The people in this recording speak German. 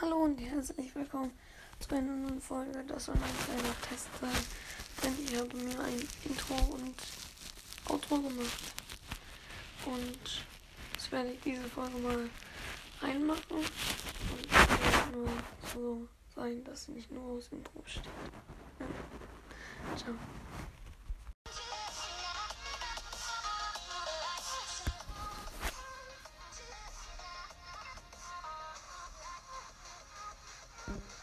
Hallo und herzlich willkommen zu einer neuen Folge. Das soll ein kleiner Test sein, denn ich habe mir ein Intro und Outro gemacht. Und das werde ich diese Folge mal reinmachen. Und es wird nur so sein, dass sie nicht nur aus dem Buch steht. Ja. Ciao. Thank